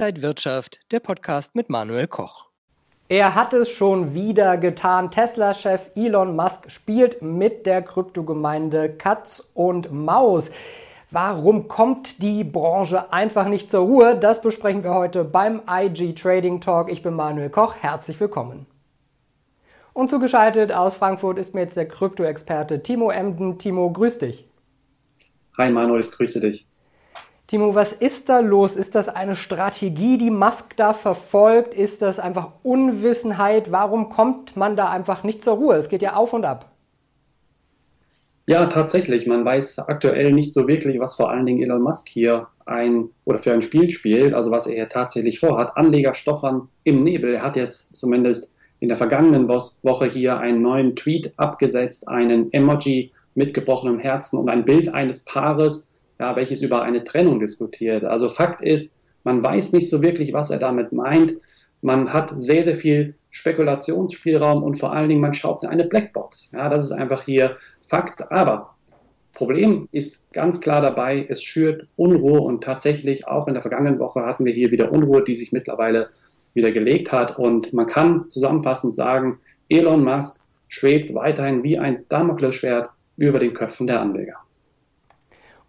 Inside Wirtschaft, der Podcast mit Manuel Koch. Er hat es schon wieder getan. Tesla-Chef Elon Musk spielt mit der Kryptogemeinde Katz und Maus. Warum kommt die Branche einfach nicht zur Ruhe? Das besprechen wir heute beim IG Trading Talk. Ich bin Manuel Koch. Herzlich willkommen. Und zugeschaltet aus Frankfurt ist mir jetzt der Krypto-Experte Timo Emden. Timo, grüß dich. Hi Manuel, ich grüße dich. Timo, was ist da los? Ist das eine Strategie, die Musk da verfolgt? Ist das einfach Unwissenheit? Warum kommt man da einfach nicht zur Ruhe? Es geht ja auf und ab. Ja, tatsächlich. Man weiß aktuell nicht so wirklich, was vor allen Dingen Elon Musk hier ein oder für ein Spiel spielt, also was er hier tatsächlich vorhat. Anleger stochern im Nebel. Er hat jetzt zumindest in der vergangenen Woche hier einen neuen Tweet abgesetzt, einen Emoji mit gebrochenem Herzen und ein Bild eines Paares, ja, welches über eine Trennung diskutiert. Also Fakt ist, man weiß nicht so wirklich, was er damit meint. Man hat sehr, sehr viel Spekulationsspielraum und vor allen Dingen, man schaut in eine Blackbox. Ja, das ist einfach hier Fakt. Aber Problem ist ganz klar dabei, es schürt Unruhe und tatsächlich auch in der vergangenen Woche hatten wir hier wieder Unruhe, die sich mittlerweile wieder gelegt hat. Und man kann zusammenfassend sagen, Elon Musk schwebt weiterhin wie ein Damoklesschwert über den Köpfen der Anleger.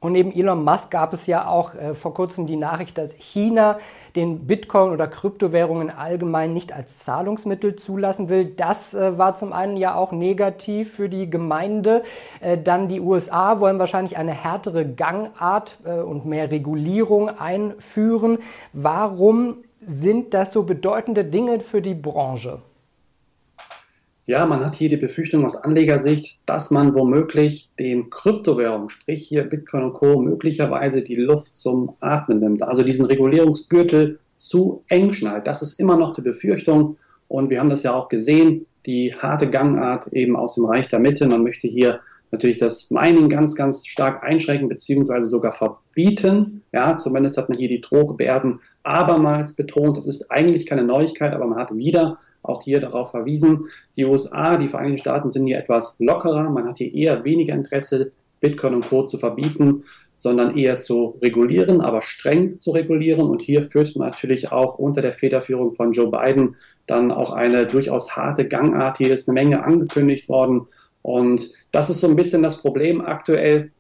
Und neben Elon Musk gab es ja auch äh, vor kurzem die Nachricht, dass China den Bitcoin oder Kryptowährungen allgemein nicht als Zahlungsmittel zulassen will. Das äh, war zum einen ja auch negativ für die Gemeinde. Äh, dann die USA wollen wahrscheinlich eine härtere Gangart äh, und mehr Regulierung einführen. Warum sind das so bedeutende Dinge für die Branche? Ja, man hat hier die Befürchtung aus Anlegersicht, dass man womöglich den Kryptowährungen, sprich hier Bitcoin und Co., möglicherweise die Luft zum Atmen nimmt, also diesen Regulierungsgürtel zu eng schnallt. Das ist immer noch die Befürchtung und wir haben das ja auch gesehen, die harte Gangart eben aus dem Reich der Mitte. Man möchte hier natürlich das Mining ganz, ganz stark einschränken beziehungsweise sogar verbieten. Ja, zumindest hat man hier die Drohgebärden abermals betont. Das ist eigentlich keine Neuigkeit, aber man hat wieder auch hier darauf verwiesen. Die USA, die Vereinigten Staaten sind hier etwas lockerer. Man hat hier eher weniger Interesse, Bitcoin und Co. zu verbieten, sondern eher zu regulieren, aber streng zu regulieren. Und hier führt man natürlich auch unter der Federführung von Joe Biden dann auch eine durchaus harte Gangart. Hier ist eine Menge angekündigt worden. Und das ist so ein bisschen das Problem aktuell,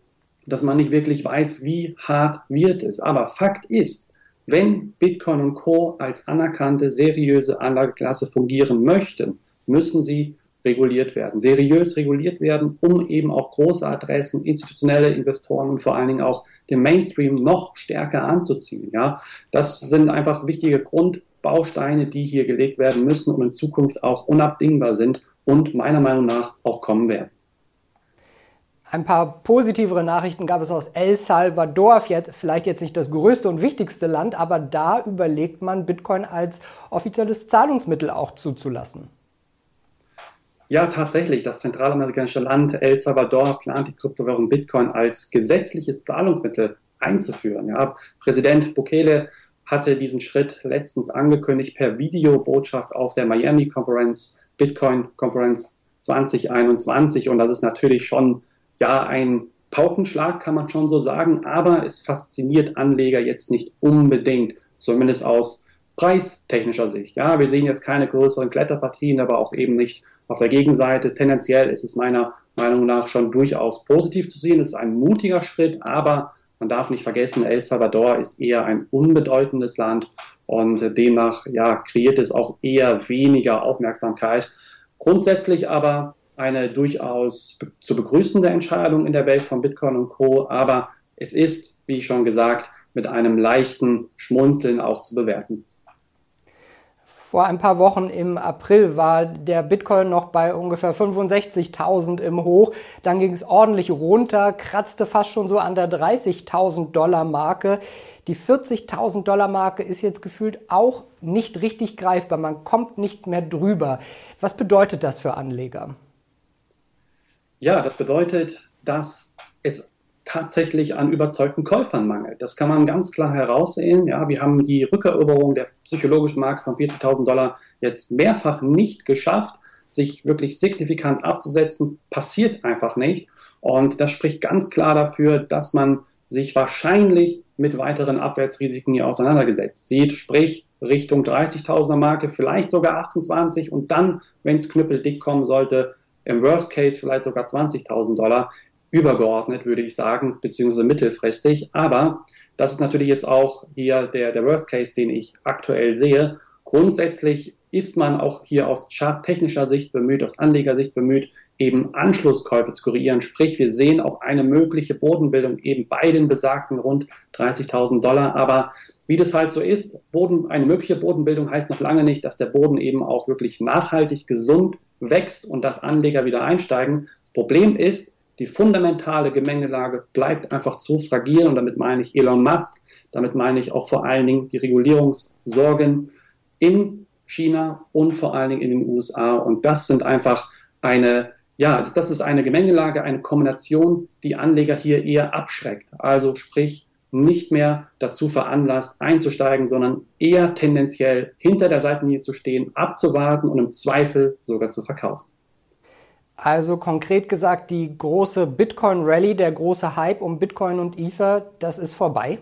dass man nicht wirklich weiß, wie hart wird es. Aber Fakt ist, wenn Bitcoin und Co. als anerkannte, seriöse Anlageklasse fungieren möchten, müssen sie reguliert werden, seriös reguliert werden, um eben auch große Adressen, institutionelle Investoren und vor allen Dingen auch den Mainstream noch stärker anzuziehen. Ja, das sind einfach wichtige Grundbausteine, die hier gelegt werden müssen und in Zukunft auch unabdingbar sind und meiner Meinung nach auch kommen werden. Ein paar positivere Nachrichten gab es aus El Salvador, vielleicht jetzt nicht das größte und wichtigste Land, aber da überlegt man, Bitcoin als offizielles Zahlungsmittel auch zuzulassen. Ja, tatsächlich. Das zentralamerikanische Land El Salvador plant die Kryptowährung Bitcoin als gesetzliches Zahlungsmittel einzuführen. Ja, Präsident Bukele hatte diesen Schritt letztens angekündigt per Videobotschaft auf der Miami Conference, Bitcoin Conference 2021. Und das ist natürlich schon ja, ein Paukenschlag kann man schon so sagen, aber es fasziniert Anleger jetzt nicht unbedingt, zumindest aus preistechnischer Sicht. Ja, wir sehen jetzt keine größeren Kletterpartien, aber auch eben nicht auf der Gegenseite. Tendenziell ist es meiner Meinung nach schon durchaus positiv zu sehen. Es ist ein mutiger Schritt, aber man darf nicht vergessen, El Salvador ist eher ein unbedeutendes Land und demnach ja, kreiert es auch eher weniger Aufmerksamkeit. Grundsätzlich aber eine durchaus zu begrüßende Entscheidung in der Welt von Bitcoin und Co. Aber es ist, wie schon gesagt, mit einem leichten Schmunzeln auch zu bewerten. Vor ein paar Wochen im April war der Bitcoin noch bei ungefähr 65.000 im Hoch. Dann ging es ordentlich runter, kratzte fast schon so an der 30.000 Dollar Marke. Die 40.000 Dollar Marke ist jetzt gefühlt auch nicht richtig greifbar. Man kommt nicht mehr drüber. Was bedeutet das für Anleger? Ja, das bedeutet, dass es tatsächlich an überzeugten Käufern mangelt. Das kann man ganz klar heraussehen. Ja, wir haben die Rückeroberung der psychologischen Marke von 40.000 Dollar jetzt mehrfach nicht geschafft, sich wirklich signifikant abzusetzen. Passiert einfach nicht. Und das spricht ganz klar dafür, dass man sich wahrscheinlich mit weiteren Abwärtsrisiken hier auseinandergesetzt sieht, sprich Richtung 30.000er Marke, vielleicht sogar 28 und dann, wenn es knüppeldick kommen sollte, im Worst Case vielleicht sogar 20.000 Dollar übergeordnet, würde ich sagen, beziehungsweise mittelfristig. Aber das ist natürlich jetzt auch hier der, der Worst Case, den ich aktuell sehe. Grundsätzlich ist man auch hier aus charttechnischer Sicht bemüht, aus Anlegersicht bemüht, eben Anschlusskäufe zu korrigieren. Sprich, wir sehen auch eine mögliche Bodenbildung eben bei den besagten rund 30.000 Dollar. Aber wie das halt so ist, Boden, eine mögliche Bodenbildung heißt noch lange nicht, dass der Boden eben auch wirklich nachhaltig gesund wächst und dass Anleger wieder einsteigen. Das Problem ist, die fundamentale Gemengelage bleibt einfach zu fragil und damit meine ich Elon Musk, damit meine ich auch vor allen Dingen die Regulierungssorgen in China und vor allen Dingen in den USA. Und das sind einfach eine, ja, das ist eine Gemengelage, eine Kombination, die Anleger hier eher abschreckt. Also sprich, nicht mehr dazu veranlasst, einzusteigen, sondern eher tendenziell hinter der Seitenlinie zu stehen, abzuwarten und im Zweifel sogar zu verkaufen. Also konkret gesagt, die große Bitcoin-Rally, der große Hype um Bitcoin und Ether, das ist vorbei?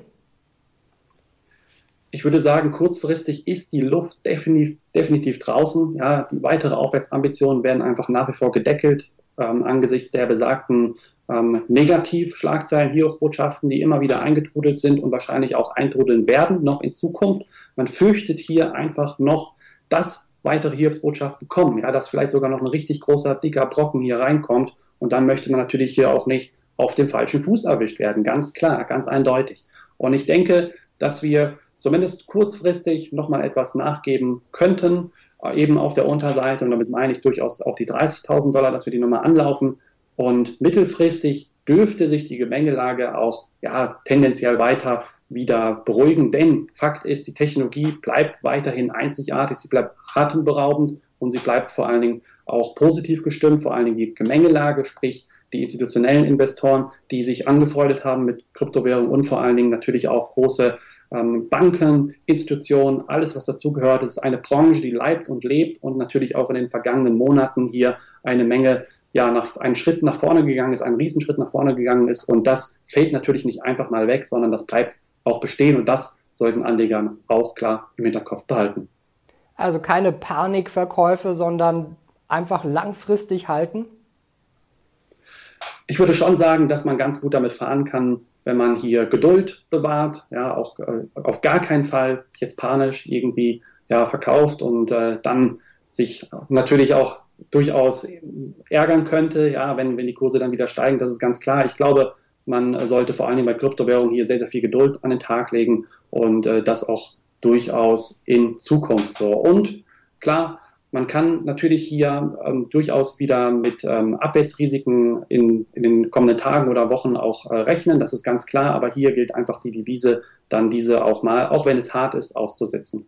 Ich würde sagen, kurzfristig ist die Luft definitiv, definitiv draußen. Ja, die weitere Aufwärtsambitionen werden einfach nach wie vor gedeckelt ähm, angesichts der besagten ähm, Negativ-Schlagzeilen, Hiobsbotschaften, die immer wieder eingetrudelt sind und wahrscheinlich auch eintrudeln werden, noch in Zukunft. Man fürchtet hier einfach noch, dass weitere Hiobsbotschaften kommen, ja, dass vielleicht sogar noch ein richtig großer, dicker Brocken hier reinkommt und dann möchte man natürlich hier auch nicht auf dem falschen Fuß erwischt werden, ganz klar, ganz eindeutig. Und ich denke, dass wir zumindest kurzfristig nochmal etwas nachgeben könnten, äh, eben auf der Unterseite. Und damit meine ich durchaus auch die 30.000 Dollar, dass wir die nochmal anlaufen. Und mittelfristig dürfte sich die Gemengelage auch ja, tendenziell weiter wieder beruhigen. Denn Fakt ist, die Technologie bleibt weiterhin einzigartig, sie bleibt atemberaubend und sie bleibt vor allen Dingen auch positiv gestimmt, vor allen Dingen die Gemengelage, sprich die institutionellen Investoren, die sich angefreundet haben mit Kryptowährungen und vor allen Dingen natürlich auch große ähm, Banken, Institutionen, alles, was dazugehört. Es ist eine Branche, die leibt und lebt und natürlich auch in den vergangenen Monaten hier eine Menge, ja, nach, einen Schritt nach vorne gegangen ist, einen Riesenschritt nach vorne gegangen ist. Und das fällt natürlich nicht einfach mal weg, sondern das bleibt auch bestehen und das sollten Anleger auch klar im Hinterkopf behalten. Also keine Panikverkäufe, sondern einfach langfristig halten? Ich würde schon sagen, dass man ganz gut damit fahren kann, wenn man hier Geduld bewahrt, ja, auch äh, auf gar keinen Fall jetzt panisch irgendwie ja, verkauft und äh, dann sich natürlich auch durchaus ärgern könnte, ja, wenn, wenn die Kurse dann wieder steigen, das ist ganz klar. Ich glaube, man sollte vor allem bei Kryptowährungen hier sehr, sehr viel Geduld an den Tag legen und äh, das auch durchaus in Zukunft so. Und klar, man kann natürlich hier ähm, durchaus wieder mit ähm, Abwärtsrisiken in, in, den kommenden Tagen oder Wochen auch äh, rechnen, das ist ganz klar, aber hier gilt einfach die Devise, dann diese auch mal, auch wenn es hart ist, auszusetzen.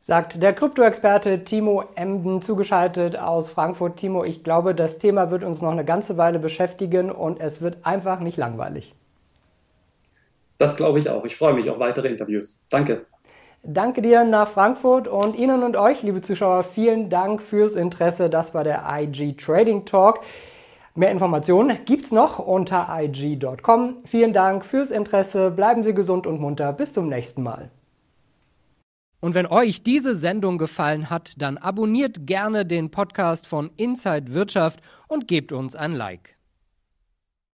Sagt der Krypto-Experte Timo Emden, zugeschaltet aus Frankfurt. Timo, ich glaube, das Thema wird uns noch eine ganze Weile beschäftigen und es wird einfach nicht langweilig. Das glaube ich auch. Ich freue mich auf weitere Interviews. Danke. Danke dir nach Frankfurt und Ihnen und euch, liebe Zuschauer, vielen Dank fürs Interesse. Das war der IG Trading Talk. Mehr Informationen gibt's noch unter ig.com. Vielen Dank fürs Interesse. Bleiben Sie gesund und munter. Bis zum nächsten Mal. Und wenn euch diese Sendung gefallen hat, dann abonniert gerne den Podcast von Inside Wirtschaft und gebt uns ein Like.